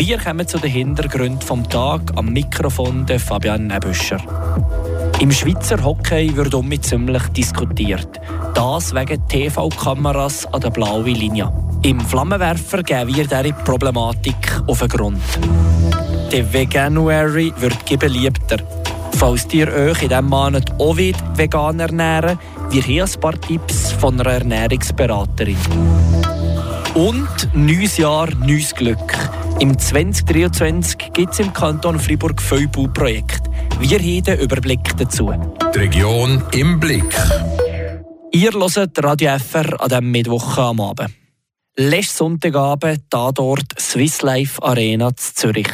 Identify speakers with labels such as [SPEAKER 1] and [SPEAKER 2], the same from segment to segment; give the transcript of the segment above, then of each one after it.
[SPEAKER 1] Wir kommen zu den Hintergründen vom Tag am Mikrofon der Fabian Nebüscher. Im Schweizer Hockey wird um mit ziemlich diskutiert. Das wegen TV-Kameras an der blauen Linie. Im Flammenwerfer geben wir diese Problematik auf den Grund. Der Veganuary wird beliebter. Falls ihr euch in diesem Monat auch vegan ernähren wir haben ein paar Tipps von einer Ernährungsberaterin. Und neues Jahr, neues Glück. Im 2023 gibt es im Kanton Freiburg viele Bauprojekte. Wir haben den Überblick dazu.
[SPEAKER 2] Die Region im Blick.
[SPEAKER 1] Ihr hört Radio FR an diesem Mittwoch am Abend. Letzten Sonntagabend da dort Swiss Life Arena zu Zürich.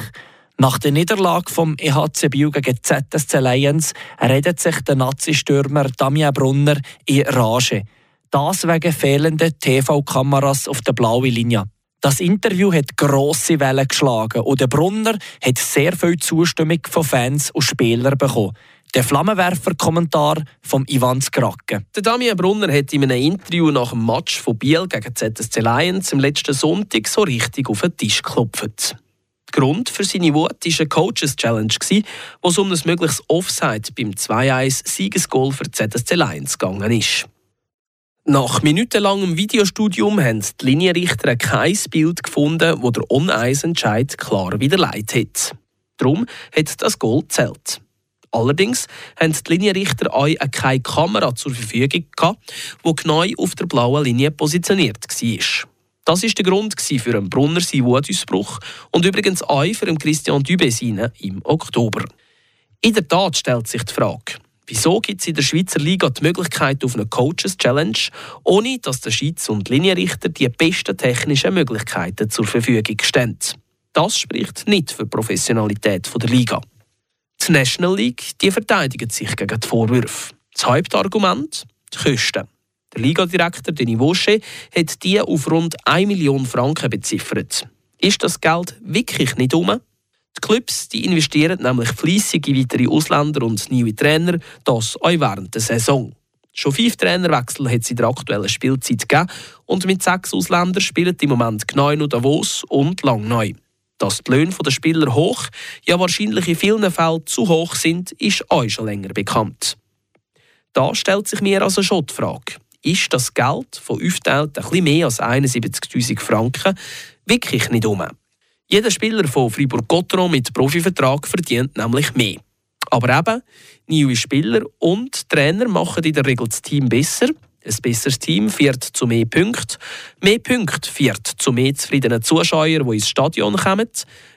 [SPEAKER 1] Nach der Niederlage vom EHC Biel gegen ZSC Lions redet sich der Nazi-Stürmer Damien Brunner in Rage. Das wegen fehlender TV-Kameras auf der blauen Linie. Das Interview hat grosse Wellen geschlagen und der Brunner hat sehr viel Zustimmung von Fans und Spielern bekommen. Der Flammenwerfer-Kommentar von Ivan Skrake.
[SPEAKER 3] Der Damien Brunner hat in einem Interview nach dem Match von Biel gegen ZSC Lions am letzten Sonntag so richtig auf den Tisch geklopft. Grund für seine Wut war eine Coaches-Challenge, wo es um ein mögliches Offside beim 2-1-Siegesgoal für ZSC Lions gegangen ist. Nach minutenlangem Videostudium haben die Linienrichter kein Bild gefunden, wo der On-Eis-Entscheid klar widerlegt hat. Darum hat das Goal zählt. Allerdings haben die Linienrichter auch keine Kamera zur Verfügung gehabt, die genau auf der blauen Linie positioniert war. Das war der Grund für einen Brunner Wutausbruch und übrigens auch für Christian Dübesine im Oktober. In der Tat stellt sich die Frage, wieso gibt es in der Schweizer Liga die Möglichkeit auf eine Coaches Challenge, ohne dass der Schiedsrichter und Linienrichter die besten technischen Möglichkeiten zur Verfügung stellen. Das spricht nicht für die Professionalität der Liga. Die National League die verteidigt sich gegen die Vorwürfe. Das Hauptargument? Die Kosten. Der Ligadirektor Denis Vaucher hat die auf rund 1 Million Franken beziffert. Ist das Geld wirklich nicht um? Die Clubs die investieren nämlich fleissig in weitere Ausländer und neue Trainer, das auch während der Saison. Schon fünf Trainerwechsel hat es in der aktuellen Spielzeit gegeben und mit sechs Ausländern spielen im Moment Gneu und Davos und Langneu. Dass die Löhne der Spieler hoch, ja wahrscheinlich in vielen Fällen zu hoch sind, ist euch schon länger bekannt. Da stellt sich mir also schon die Frage, ist das Geld von aufgeteilt ein mehr als 71'000 Franken wirklich nicht um. Jeder Spieler von Fribourg-Gotteron mit Profivertrag verdient nämlich mehr. Aber eben, neue Spieler und Trainer machen in der Regel das Team besser. Ein besseres Team führt zu mehr Punkten. Mehr Punkte führt zu mehr zufriedenen Zuschauern, die ins Stadion kommen.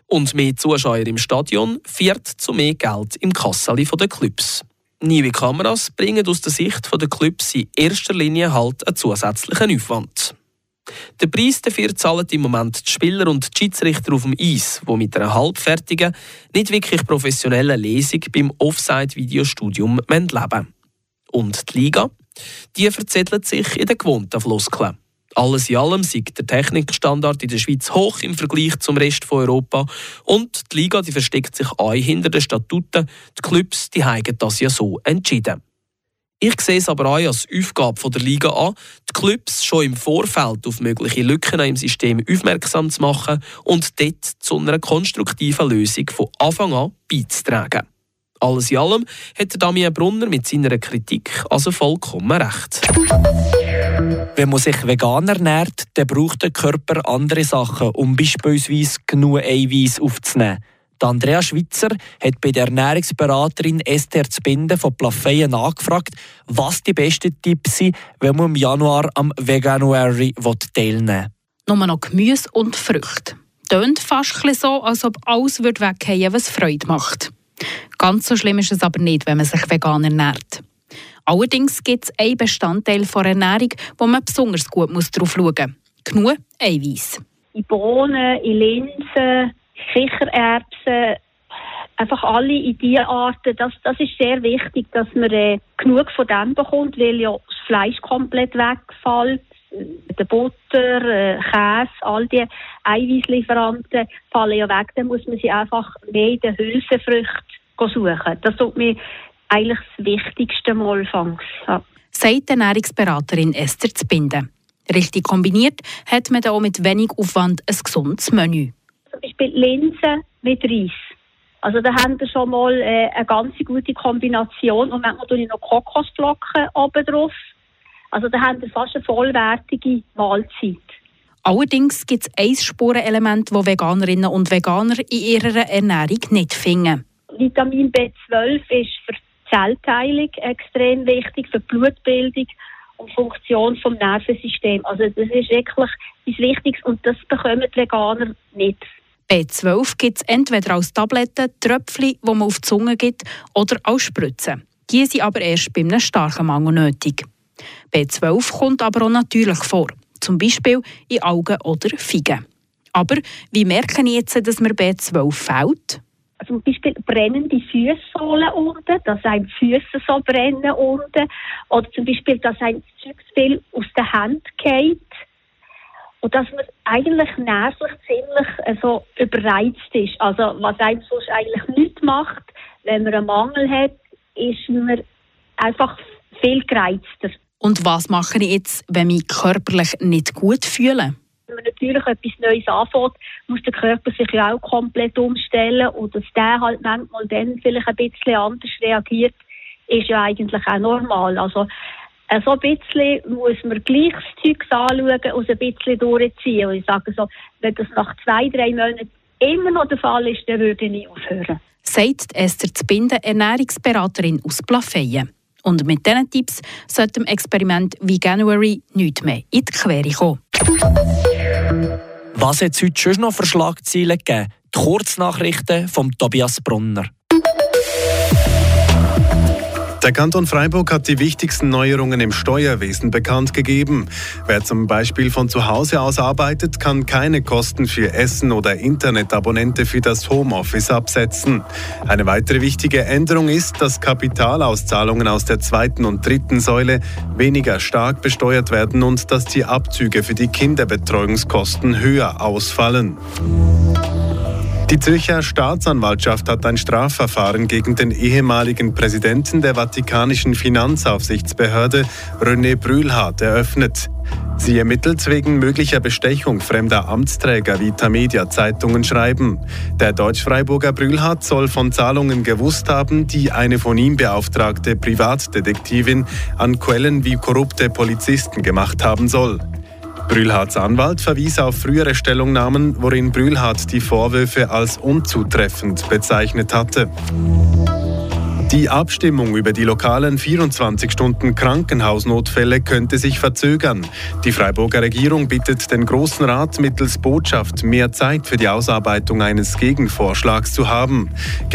[SPEAKER 3] Und mehr Zuschauer im Stadion führt zu mehr Geld im Kassali der Clubs. Neue Kameras bringen aus der Sicht der Clubs in erster Linie halt einen zusätzlichen Aufwand. Den Preis dafür zahlen im Moment die Spieler und die Schiedsrichter auf dem Eis, die mit einer halbfertigen, nicht wirklich professionellen Lesung beim Offside-Videostudium leben Und die Liga? Die verzettelt sich in den gewohnten Floskeln. Alles in allem sieht der Technikstandard in der Schweiz hoch im Vergleich zum Rest von Europa und die Liga die versteckt sich auch hinter den Statuten. Die Clubs die haben das ja so entschieden. Ich sehe es aber auch als Aufgabe der Liga an, die Clubs schon im Vorfeld auf mögliche Lücken im System aufmerksam zu machen und dort zu einer konstruktiven Lösung von Anfang an beizutragen. Alles in allem hat Damien Brunner mit seiner Kritik also vollkommen recht.
[SPEAKER 1] Wenn man sich vegan ernährt, dann braucht der Körper andere Sachen, um beispielsweise genug Eiweiß aufzunehmen. Andrea Schwitzer hat bei der Ernährungsberaterin Esther Zbinden von Plafeyen nachgefragt, was die besten Tipps sind, wenn man im Januar am Veganuary teilnehmen will.
[SPEAKER 4] Nur noch Gemüse und Früchte. Tönt fast so, als ob alles weggehen was Freude macht. Ganz so schlimm ist es aber nicht, wenn man sich vegan ernährt. Allerdings gibt es einen Bestandteil der Ernährung, wo man besonders gut darauf schauen muss. Genug Eiweiß.
[SPEAKER 5] In Bohnen, in Linsen, Kichererbsen, einfach alle in diese Arten, das, das ist sehr wichtig, dass man äh, genug von dem bekommt, weil ja das Fleisch komplett wegfällt. Der Butter, äh, Käse, all die Eiweißlieferanten fallen ja weg. Dann muss man sie einfach mehr in den Hülsenfrüchten suchen. Das tut mir eigentlich das Wichtigste mal fangs. Ja.
[SPEAKER 4] Sagt die Ernährungsberaterin Esther Zbinden. Richtig kombiniert hat man da auch mit wenig Aufwand ein gesundes Menü.
[SPEAKER 5] Beispiel Linsen mit Reis. Also da haben wir schon mal äh, eine ganz gute Kombination und manchmal tue ich noch Kokosflocken oben drauf. Also da haben wir fast eine vollwertige Mahlzeit.
[SPEAKER 4] Allerdings gibt es ein Spurenelement, das Veganerinnen und Veganer in ihrer Ernährung nicht finden.
[SPEAKER 5] Vitamin B12 ist für die Zellteilung extrem wichtig, für die Blutbildung und Funktion des Nervensystems. Also das ist wirklich das Wichtigste und das bekommen die Veganer nicht.
[SPEAKER 4] B12 gibt es entweder als Tabletten, Tröpfchen, die man auf die Zunge gibt, oder als Spritzen. Die sind aber erst bei einem starken Mangel nötig. B12 kommt aber auch natürlich vor, zum Beispiel in Augen oder Figen. Aber wie merke ich jetzt, dass mir B12 fehlt?
[SPEAKER 5] Also zum Beispiel brennende Fußsohlen unten, dass ein Füße so brennen unten, oder zum Beispiel, dass ein Zeug viel aus der Hand geht und dass man eigentlich nervlich ziemlich äh, so überreizt ist. Also was einem sonst eigentlich nicht macht, wenn man einen Mangel hat, ist man einfach viel gereizter.
[SPEAKER 4] Und was mache ich jetzt, wenn mich körperlich nicht gut fühle?
[SPEAKER 5] Wenn man natürlich etwas Neues anfängt, muss der Körper sich ja auch komplett umstellen und dass der halt manchmal dann vielleicht ein bisschen anders reagiert, ist ja eigentlich auch normal. Also so ein bisschen muss man gleich das Zeug anschauen und ein bisschen durchziehen. Und ich sage so, wenn das nach zwei, drei Monaten immer noch der Fall ist, dann würde ich nicht aufhören.
[SPEAKER 4] Sagt Esther Zbinden, Ernährungsberaterin aus Plafeyen. Und mit diesen Tipps sollte dem Experiment wie January nicht mehr in die Quere kommen.
[SPEAKER 1] Was hat es heute schon noch für Schlagzeilen gegeben? Die Kurznachrichten von Tobias Brunner.
[SPEAKER 6] Der Kanton Freiburg hat die wichtigsten Neuerungen im Steuerwesen bekannt gegeben. Wer zum Beispiel von zu Hause aus arbeitet, kann keine Kosten für Essen oder Internetabonnente für das Homeoffice absetzen. Eine weitere wichtige Änderung ist, dass Kapitalauszahlungen aus der zweiten und dritten Säule weniger stark besteuert werden und dass die Abzüge für die Kinderbetreuungskosten höher ausfallen. Die Zürcher Staatsanwaltschaft hat ein Strafverfahren gegen den ehemaligen Präsidenten der Vatikanischen Finanzaufsichtsbehörde, René Brühlhardt, eröffnet. Sie ermittelt wegen möglicher Bestechung fremder Amtsträger, wie Tamedia Zeitungen schreiben. Der Deutsch-Freiburger Brühlhardt soll von Zahlungen gewusst haben, die eine von ihm beauftragte Privatdetektivin an Quellen wie korrupte Polizisten gemacht haben soll. Brühlhards Anwalt verwies auf frühere Stellungnahmen, worin Brühlhardt die Vorwürfe als unzutreffend bezeichnet hatte. Die Abstimmung über die lokalen 24-Stunden-Krankenhausnotfälle könnte sich verzögern. Die Freiburger Regierung bittet den Großen Rat mittels Botschaft mehr Zeit für die Ausarbeitung eines Gegenvorschlags zu haben.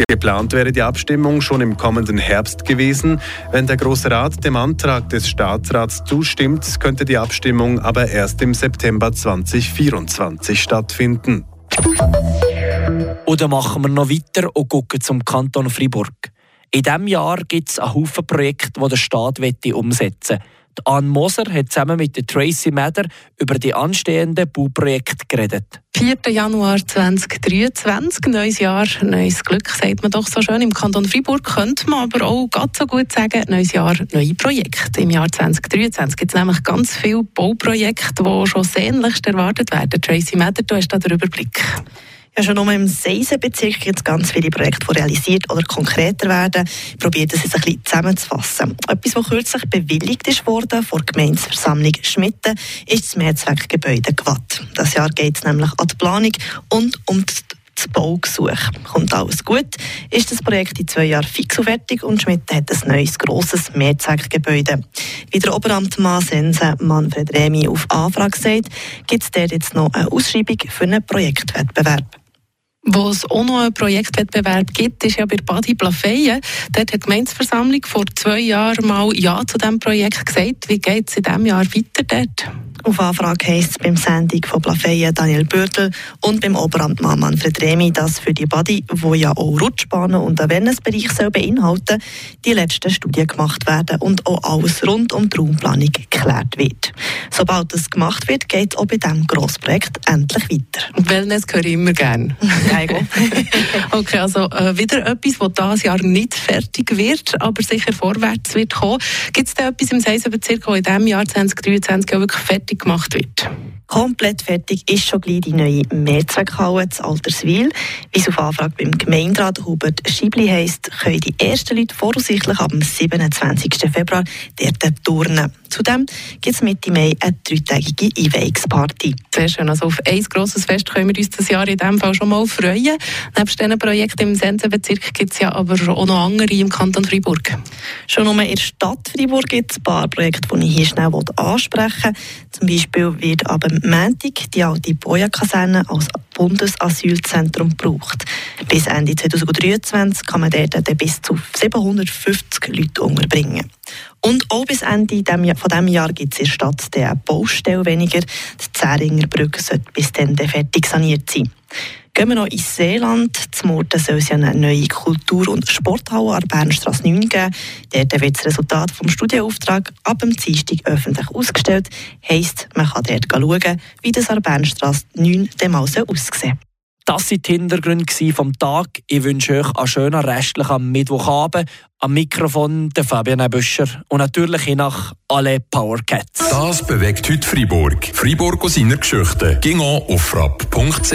[SPEAKER 6] Geplant wäre die Abstimmung schon im kommenden Herbst gewesen. Wenn der Große Rat dem Antrag des Staatsrats zustimmt, könnte die Abstimmung aber erst im September 2024 stattfinden.
[SPEAKER 1] Oder machen wir noch weiter und gucken zum Kanton Fribourg. In diesem Jahr gibt es einen Haufen Projekte, die der Staat umsetzen will. Anne Moser hat zusammen mit Tracy Mather über die anstehenden Bauprojekte geredet.
[SPEAKER 7] 4. Januar 2023, neues Jahr, neues Glück, sagt man doch so schön. Im Kanton Freiburg könnte man aber auch ganz so gut sagen, neues Jahr, neue Projekte. Im Jahr 2023 gibt es nämlich ganz viele Bauprojekte, die schon sehnlichst erwartet werden. Tracy Mather, du hast da den Überblick.
[SPEAKER 8] Ja, schon nur im Seisenbezirk gibt es ganz viele Projekte, die realisiert oder konkreter werden. Ich probiere das jetzt ein bisschen zusammenzufassen. Etwas, was kürzlich bewilligt worden vor der Gemeinsversammlung Schmitten, ist das Mehrzweckgebäude Gwatt. Das Jahr geht es nämlich an die Planung und um die das Baugesuch. Kommt alles gut, ist das Projekt in zwei Jahren fix und fertig und Schmidt hat ein neues, grosses Mehrzweckgebäude. Wie der Oberamtmann Sense Manfred Remi auf Anfrage sagt, gibt es dort jetzt noch eine Ausschreibung für einen Projektwettbewerb.
[SPEAKER 7] Wo es auch noch einen Projektwettbewerb gibt, ist ja bei Badi Plafeyen. Dort hat die Gemeinsversammlung vor zwei Jahren mal Ja zu diesem Projekt gesagt. Wie geht es in diesem Jahr weiter dort?
[SPEAKER 8] Auf Anfrage heisst es beim Sendung von Plafeyen Daniel Bürtel und beim Oberamtmann Manfred Remi, dass für die Body, wo ja auch Rutschbahnen und den Wellnessbereich soll beinhalten, die letzten Studien gemacht werden und auch alles rund um die Raumplanung geklärt wird. Sobald das gemacht wird, geht es auch bei diesem Grossprojekt endlich weiter.
[SPEAKER 7] Wellness höre ich immer gerne. okay, also äh, wieder etwas, das dieses Jahr nicht fertig wird, aber sicher vorwärts wird kommen. Gibt es da etwas im Seisenbezirk, das in diesem Jahr 2023 auch wirklich fertig fertig gemacht wird.
[SPEAKER 8] Komplett fertig ist schon gleich die neue Mehrzweckhalle zu Alterswil. Wie es auf Anfrage beim Gemeinderat Hubert Schibli heisst, können die ersten Leute voraussichtlich am 27. Februar dort turnen. Zudem gibt es Mitte Mai eine dreitägige Einweihungsparty.
[SPEAKER 7] Sehr schön. Also auf ein grosses Fest können wir uns das Jahr in diesem Fall schon mal freuen. Neben diesen Projekten im Sensenbezirk gibt es ja aber auch noch andere im Kanton Freiburg.
[SPEAKER 8] Schon nur in der Stadt Freiburg gibt es ein paar Projekte, die ich hier schnell ansprechen will. Zum Beispiel wird ab Montag die alte Boja-Kaserne als Bundesasylzentrum gebraucht. Bis Ende 2023 kann man dort bis zu 750 Leute unterbringen. Und auch bis Ende von diesem Jahr gibt es in der Stadt eine Baustelle weniger. Die Zähringer Brücke sollte bis dann fertig saniert sein. Gehen wir noch ins Seeland. Zum Morgen soll es ja eine neue Kultur- und Sporthalle an der Bernstrasse 9 geben. Dort wird das Resultat des Studienauftrags ab dem Dienstag öffentlich ausgestellt. Heisst, man kann dort schauen, wie das an der Bernstrasse 9 dann mal aussehen soll.
[SPEAKER 1] Das waren die Hintergründe vom Tag. Ich wünsche euch einen schönen restlichen Mittwochabend. Am Mikrofon der Fabian Büscher und natürlich nach alle Powercats.
[SPEAKER 2] Das bewegt heute Freiburg. Freiburg aus seiner Geschichte. Ging auf frapp.ch